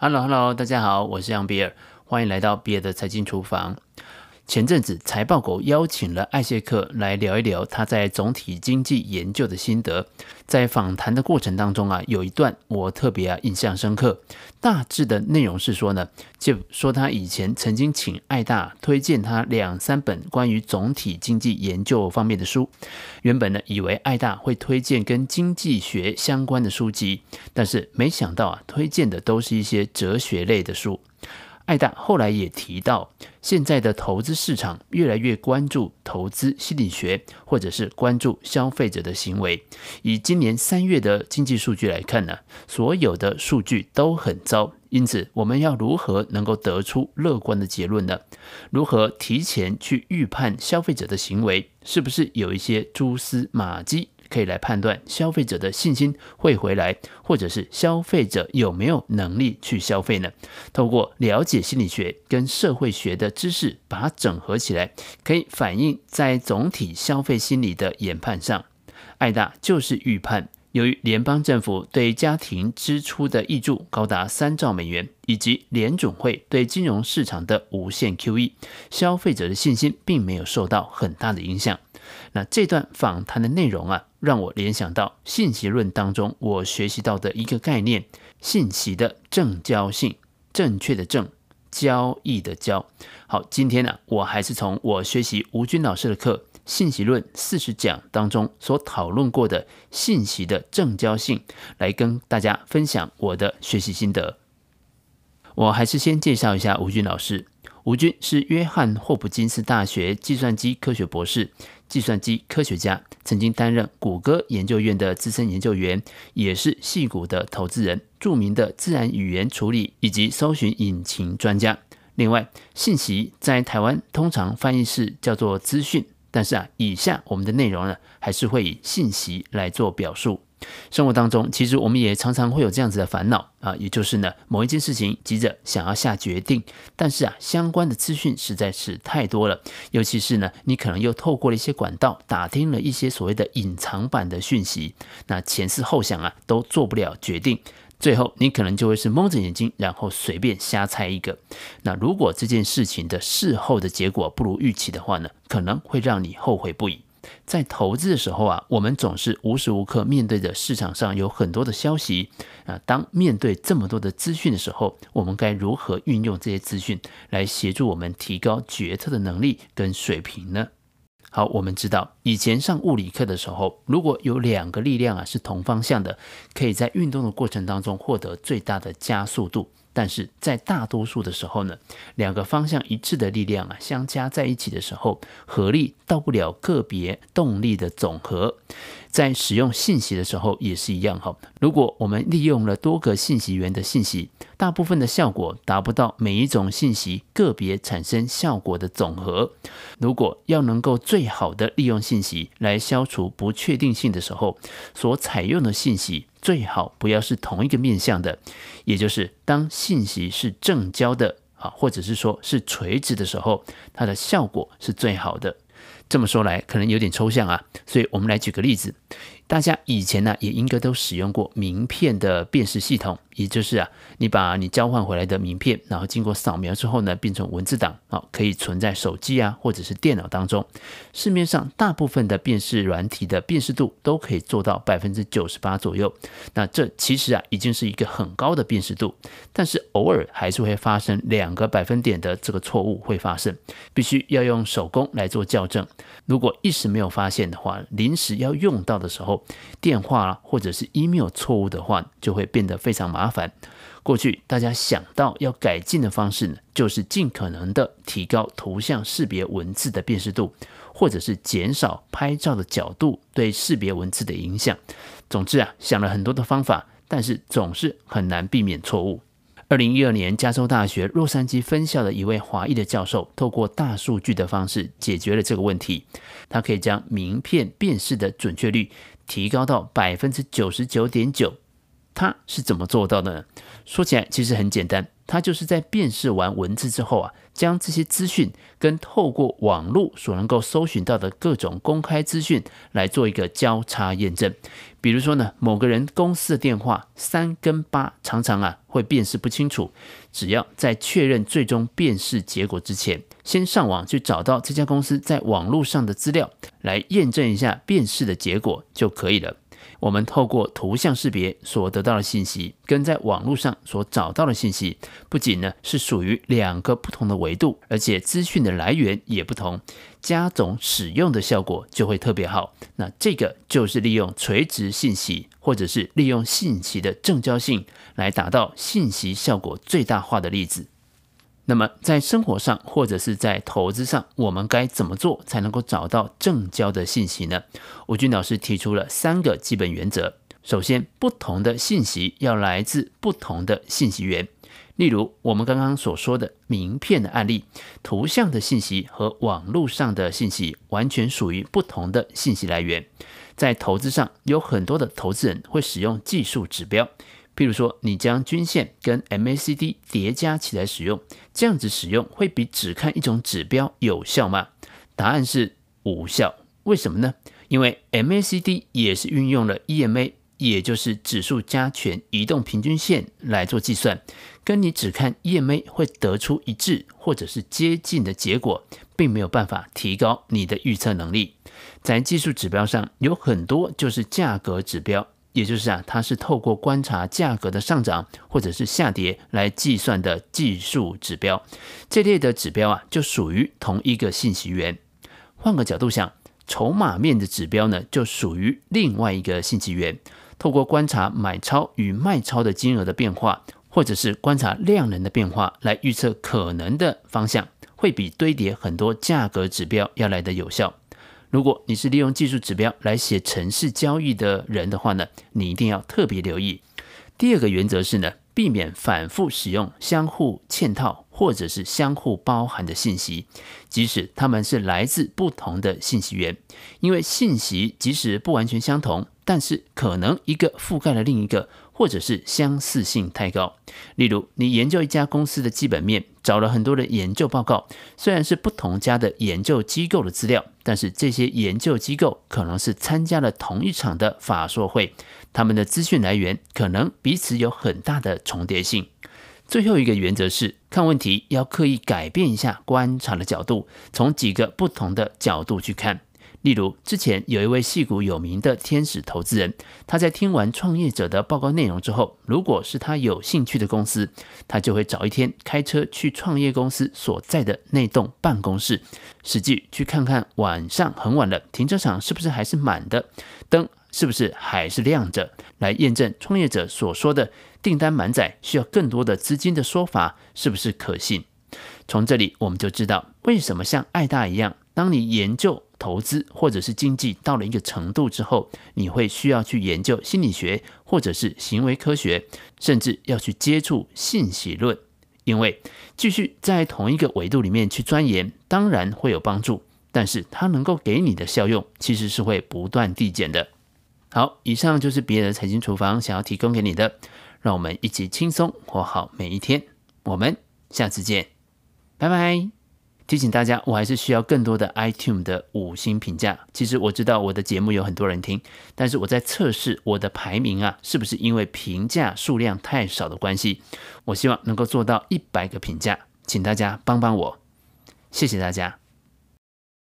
Hello，Hello，大家好，我是杨比尔，欢迎来到比尔的财经厨房。前阵子财报狗邀请了艾谢克来聊一聊他在总体经济研究的心得。在访谈的过程当中啊，有一段我特别啊印象深刻。大致的内容是说呢，就说他以前曾经请艾大推荐他两三本关于总体经济研究方面的书。原本呢，以为艾大会推荐跟经济学相关的书籍，但是没想到啊，推荐的都是一些哲学类的书。艾大后来也提到，现在的投资市场越来越关注投资心理学，或者是关注消费者的行为。以今年三月的经济数据来看呢，所有的数据都很糟。因此，我们要如何能够得出乐观的结论呢？如何提前去预判消费者的行为？是不是有一些蛛丝马迹？可以来判断消费者的信心会回来，或者是消费者有没有能力去消费呢？透过了解心理学跟社会学的知识，把它整合起来，可以反映在总体消费心理的研判上。艾大就是预判，由于联邦政府对家庭支出的挹注高达三兆美元，以及联准会对金融市场的无限 QE，消费者的信心并没有受到很大的影响。那这段访谈的内容啊，让我联想到信息论当中我学习到的一个概念：信息的正交性，正确的正，交易的交。好，今天呢、我还是从我学习吴军老师的课《信息论四十讲》当中所讨论过的信息的正交性，来跟大家分享我的学习心得。我还是先介绍一下吴军老师。吴军是约翰霍普金斯大学计算机科学博士。计算机科学家，曾经担任谷歌研究院的资深研究员，也是戏谷的投资人，著名的自然语言处理以及搜寻引擎专家。另外，信息在台湾通常翻译是叫做资讯，但是啊，以下我们的内容呢，还是会以信息来做表述。生活当中，其实我们也常常会有这样子的烦恼啊，也就是呢，某一件事情急着想要下决定，但是啊，相关的资讯实在是太多了，尤其是呢，你可能又透过了一些管道打听了一些所谓的隐藏版的讯息，那前思后想啊，都做不了决定，最后你可能就会是蒙着眼睛，然后随便瞎猜一个。那如果这件事情的事后的结果不如预期的话呢，可能会让你后悔不已。在投资的时候啊，我们总是无时无刻面对着市场上有很多的消息啊。当面对这么多的资讯的时候，我们该如何运用这些资讯来协助我们提高决策的能力跟水平呢？好，我们知道以前上物理课的时候，如果有两个力量啊是同方向的，可以在运动的过程当中获得最大的加速度。但是在大多数的时候呢，两个方向一致的力量啊相加在一起的时候，合力到不了个别动力的总和。在使用信息的时候也是一样哈。如果我们利用了多个信息源的信息，大部分的效果达不到每一种信息个别产生效果的总和。如果要能够最好的利用信息来消除不确定性的时候，所采用的信息最好不要是同一个面向的，也就是当信息是正交的啊，或者是说是垂直的时候，它的效果是最好的。这么说来，可能有点抽象啊，所以我们来举个例子。大家以前呢，也应该都使用过名片的辨识系统。也就是啊，你把你交换回来的名片，然后经过扫描之后呢，变成文字档啊，可以存在手机啊或者是电脑当中。市面上大部分的辨识软体的辨识度都可以做到百分之九十八左右。那这其实啊已经是一个很高的辨识度，但是偶尔还是会发生两个百分点的这个错误会发生，必须要用手工来做校正。如果一时没有发现的话，临时要用到的时候，电话或者是 email 错误的话，就会变得非常麻烦。过去大家想到要改进的方式呢，就是尽可能的提高图像识别文字的辨识度，或者是减少拍照的角度对识别文字的影响。总之啊，想了很多的方法，但是总是很难避免错误。二零一二年，加州大学洛杉矶分校的一位华裔的教授，透过大数据的方式解决了这个问题。他可以将名片辨识的准确率提高到百分之九十九点九。他是怎么做到的呢？说起来其实很简单，它就是在辨识完文字之后啊，将这些资讯跟透过网络所能够搜寻到的各种公开资讯来做一个交叉验证。比如说呢，某个人公司的电话三跟八常常啊会辨识不清楚，只要在确认最终辨识结果之前，先上网去找到这家公司在网络上的资料，来验证一下辨识的结果就可以了。我们透过图像识别所得到的信息，跟在网络上所找到的信息，不仅呢是属于两个不同的维度，而且资讯的来源也不同，加总使用的效果就会特别好。那这个就是利用垂直信息，或者是利用信息的正交性，来达到信息效果最大化的例子。那么，在生活上或者是在投资上，我们该怎么做才能够找到正交的信息呢？吴军老师提出了三个基本原则。首先，不同的信息要来自不同的信息源。例如，我们刚刚所说的名片的案例，图像的信息和网络上的信息完全属于不同的信息来源。在投资上，有很多的投资人会使用技术指标。譬如说，你将均线跟 MACD 叠加起来使用，这样子使用会比只看一种指标有效吗？答案是无效。为什么呢？因为 MACD 也是运用了 EMA，也就是指数加权移动平均线来做计算，跟你只看 EMA 会得出一致或者是接近的结果，并没有办法提高你的预测能力。在技术指标上，有很多就是价格指标。也就是啊，它是透过观察价格的上涨或者是下跌来计算的技术指标。这类的指标啊，就属于同一个信息源。换个角度想，筹码面的指标呢，就属于另外一个信息源。透过观察买超与卖超的金额的变化，或者是观察量能的变化来预测可能的方向，会比堆叠很多价格指标要来得有效。如果你是利用技术指标来写城市交易的人的话呢，你一定要特别留意。第二个原则是呢，避免反复使用相互嵌套或者是相互包含的信息，即使他们是来自不同的信息源，因为信息即使不完全相同，但是可能一个覆盖了另一个。或者是相似性太高，例如你研究一家公司的基本面，找了很多的研究报告，虽然是不同家的研究机构的资料，但是这些研究机构可能是参加了同一场的法硕会，他们的资讯来源可能彼此有很大的重叠性。最后一个原则是，看问题要刻意改变一下观察的角度，从几个不同的角度去看。例如，之前有一位戏骨有名的天使投资人，他在听完创业者的报告内容之后，如果是他有兴趣的公司，他就会找一天开车去创业公司所在的那栋办公室，实际去看看晚上很晚了，停车场是不是还是满的，灯是不是还是亮着，来验证创业者所说的订单满载需要更多的资金的说法是不是可信。从这里我们就知道，为什么像爱大一样，当你研究投资或者是经济到了一个程度之后，你会需要去研究心理学或者是行为科学，甚至要去接触信息论，因为继续在同一个维度里面去钻研，当然会有帮助，但是它能够给你的效用其实是会不断递减的。好，以上就是别的财经厨房想要提供给你的，让我们一起轻松活好每一天，我们下次见，拜拜。提醒大家，我还是需要更多的 iTunes 的五星评价。其实我知道我的节目有很多人听，但是我在测试我的排名啊，是不是因为评价数量太少的关系？我希望能够做到一百个评价，请大家帮帮我，谢谢大家。